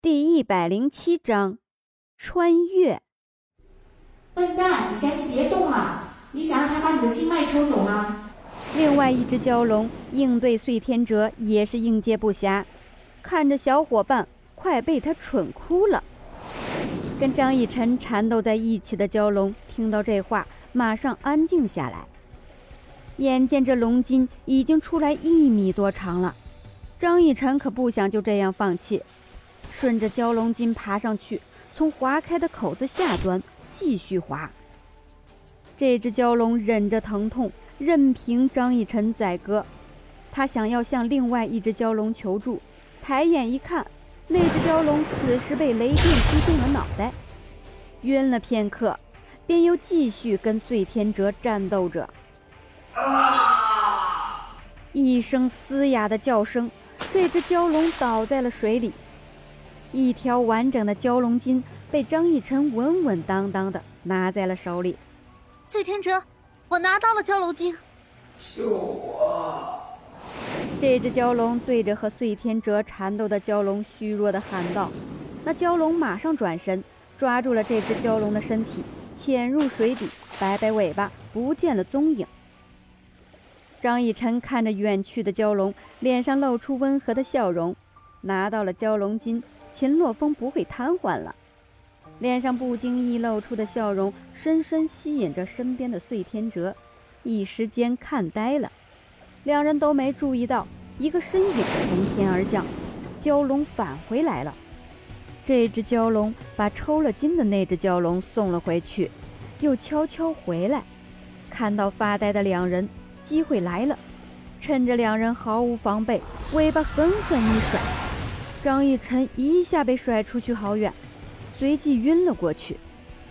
第一百零七章，穿越。笨蛋，你赶紧别动了！你想让他把你的经脉抽走吗？另外一只蛟龙应对碎天哲也是应接不暇，看着小伙伴快被他蠢哭了。跟张逸晨缠斗在一起的蛟龙听到这话，马上安静下来。眼见这龙筋已经出来一米多长了，张逸晨可不想就这样放弃。顺着蛟龙筋爬上去，从划开的口子下端继续划。这只蛟龙忍着疼痛，任凭张逸晨宰割。他想要向另外一只蛟龙求助，抬眼一看，那只蛟龙此时被雷电击中了脑袋，晕了片刻，便又继续跟碎天哲战斗着。一声嘶哑的叫声，这只蛟龙倒在了水里。一条完整的蛟龙筋被张逸晨稳稳当当的拿在了手里。碎天哲，我拿到了蛟龙筋。救我！这只蛟龙对着和碎天哲缠斗的蛟龙虚弱的喊道。那蛟龙马上转身，抓住了这只蛟龙的身体，潜入水底，摆摆尾巴，不见了踪影。张逸晨看着远去的蛟龙，脸上露出温和的笑容，拿到了蛟龙筋。秦洛风不会瘫痪了，脸上不经意露出的笑容，深深吸引着身边的碎天哲，一时间看呆了。两人都没注意到，一个身影从天而降，蛟龙返回来了。这只蛟龙把抽了筋的那只蛟龙送了回去，又悄悄回来，看到发呆的两人，机会来了，趁着两人毫无防备，尾巴狠狠一甩。张逸晨一下被甩出去好远，随即晕了过去。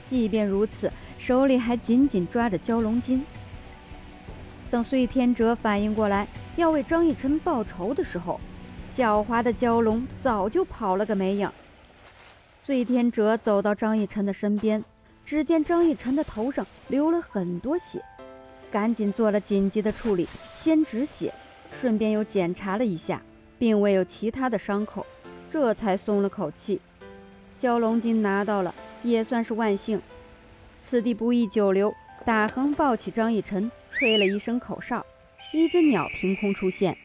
即便如此，手里还紧紧抓着蛟龙筋。等碎天哲反应过来要为张逸晨报仇的时候，狡猾的蛟龙早就跑了个没影。碎天哲走到张逸晨的身边，只见张逸晨的头上流了很多血，赶紧做了紧急的处理，先止血，顺便又检查了一下，并未有其他的伤口。这才松了口气，蛟龙筋拿到了，也算是万幸。此地不宜久留，大横抱起张逸晨，吹了一声口哨，一只鸟凭空出现。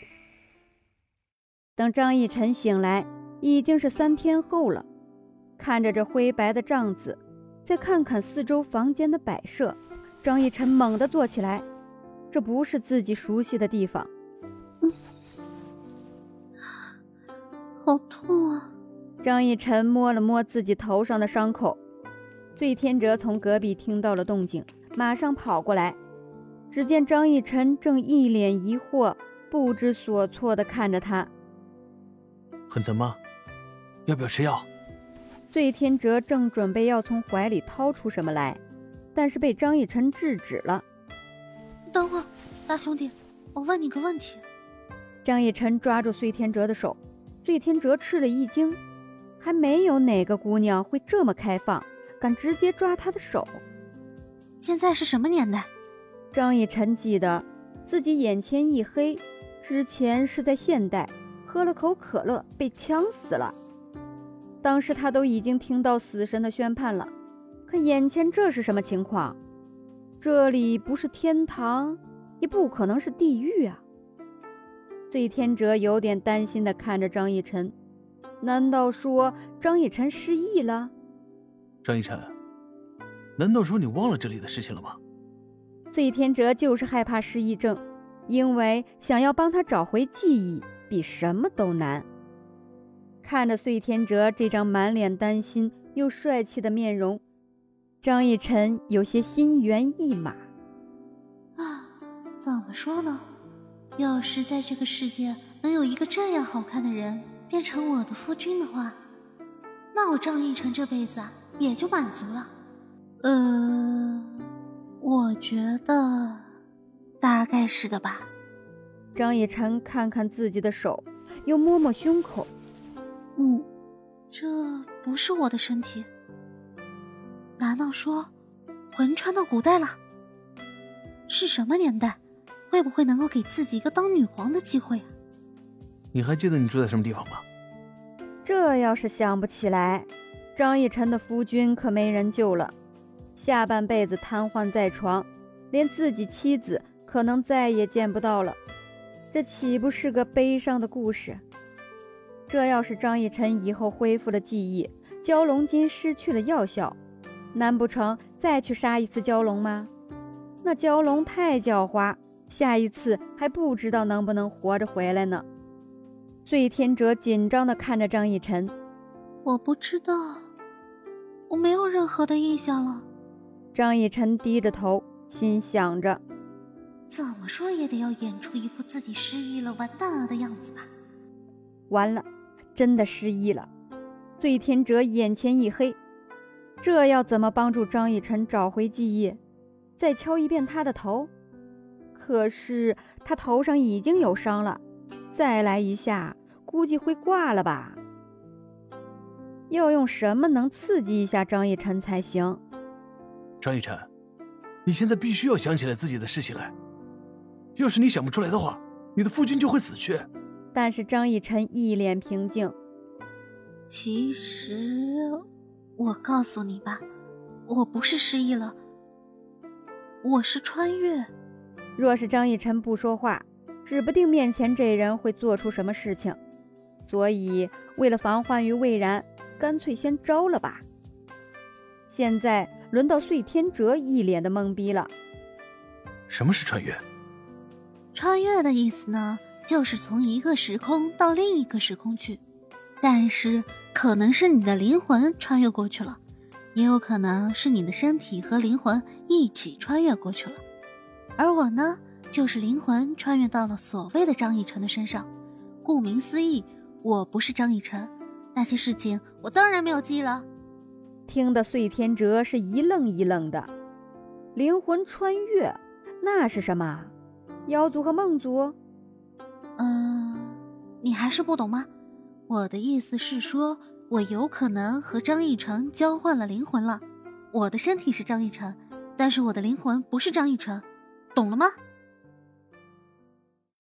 等张逸晨醒来，已经是三天后了。看着这灰白的帐子，再看看四周房间的摆设，张逸晨猛地坐起来，这不是自己熟悉的地方。好痛啊！张逸晨摸了摸自己头上的伤口。醉天哲从隔壁听到了动静，马上跑过来。只见张逸晨正一脸疑惑、不知所措地看着他。很疼吗？要不要吃药？醉天哲正准备要从怀里掏出什么来，但是被张逸晨制止了。等会儿，大兄弟，我问你个问题。张逸晨抓住碎天哲的手。醉天哲吃了一惊，还没有哪个姑娘会这么开放，敢直接抓他的手。现在是什么年代？张逸晨记得自己眼前一黑，之前是在现代，喝了口可乐被呛死了。当时他都已经听到死神的宣判了，可眼前这是什么情况？这里不是天堂，也不可能是地狱啊！醉天哲有点担心地看着张逸晨，难道说张逸晨失忆了？张逸晨，难道说你忘了这里的事情了吗？醉天哲就是害怕失忆症，因为想要帮他找回记忆比什么都难。看着醉天哲这张满脸担心又帅气的面容，张逸晨有些心猿意马。啊，怎么说呢？要是在这个世界能有一个这样好看的人变成我的夫君的话，那我张逸晨这辈子啊也就满足了。呃，我觉得大概是的吧。张以晨看看自己的手，又摸摸胸口。嗯，这不是我的身体。难道说魂穿到古代了？是什么年代？会不会能够给自己一个当女皇的机会啊？你还记得你住在什么地方吗？这要是想不起来，张逸晨的夫君可没人救了，下半辈子瘫痪在床，连自己妻子可能再也见不到了。这岂不是个悲伤的故事？这要是张逸晨以后恢复了记忆，蛟龙筋失去了药效，难不成再去杀一次蛟龙吗？那蛟龙太狡猾，下一次还不知道能不能活着回来呢。醉天哲紧张地看着张逸晨，我不知道，我没有任何的印象了。张逸晨低着头，心想着，怎么说也得要演出一副自己失忆了、完蛋了的样子吧。完了，真的失忆了。醉天哲眼前一黑，这要怎么帮助张逸晨找回记忆？再敲一遍他的头？可是他头上已经有伤了。再来一下，估计会挂了吧？要用什么能刺激一下张逸晨才行？张逸晨，你现在必须要想起来自己的事情来。要是你想不出来的话，你的夫君就会死去。但是张逸晨一脸平静。其实，我告诉你吧，我不是失忆了，我是穿越。若是张逸晨不说话。指不定面前这人会做出什么事情，所以为了防患于未然，干脆先招了吧。现在轮到碎天哲一脸的懵逼了。什么是穿越？穿越的意思呢，就是从一个时空到另一个时空去，但是可能是你的灵魂穿越过去了，也有可能是你的身体和灵魂一起穿越过去了。而我呢？就是灵魂穿越到了所谓的张逸晨的身上，顾名思义，我不是张逸晨，那些事情我当然没有记了。听得碎天哲是一愣一愣的，灵魂穿越，那是什么？妖族和梦族？嗯，你还是不懂吗？我的意思是说，我有可能和张逸晨交换了灵魂了，我的身体是张逸晨，但是我的灵魂不是张逸晨，懂了吗？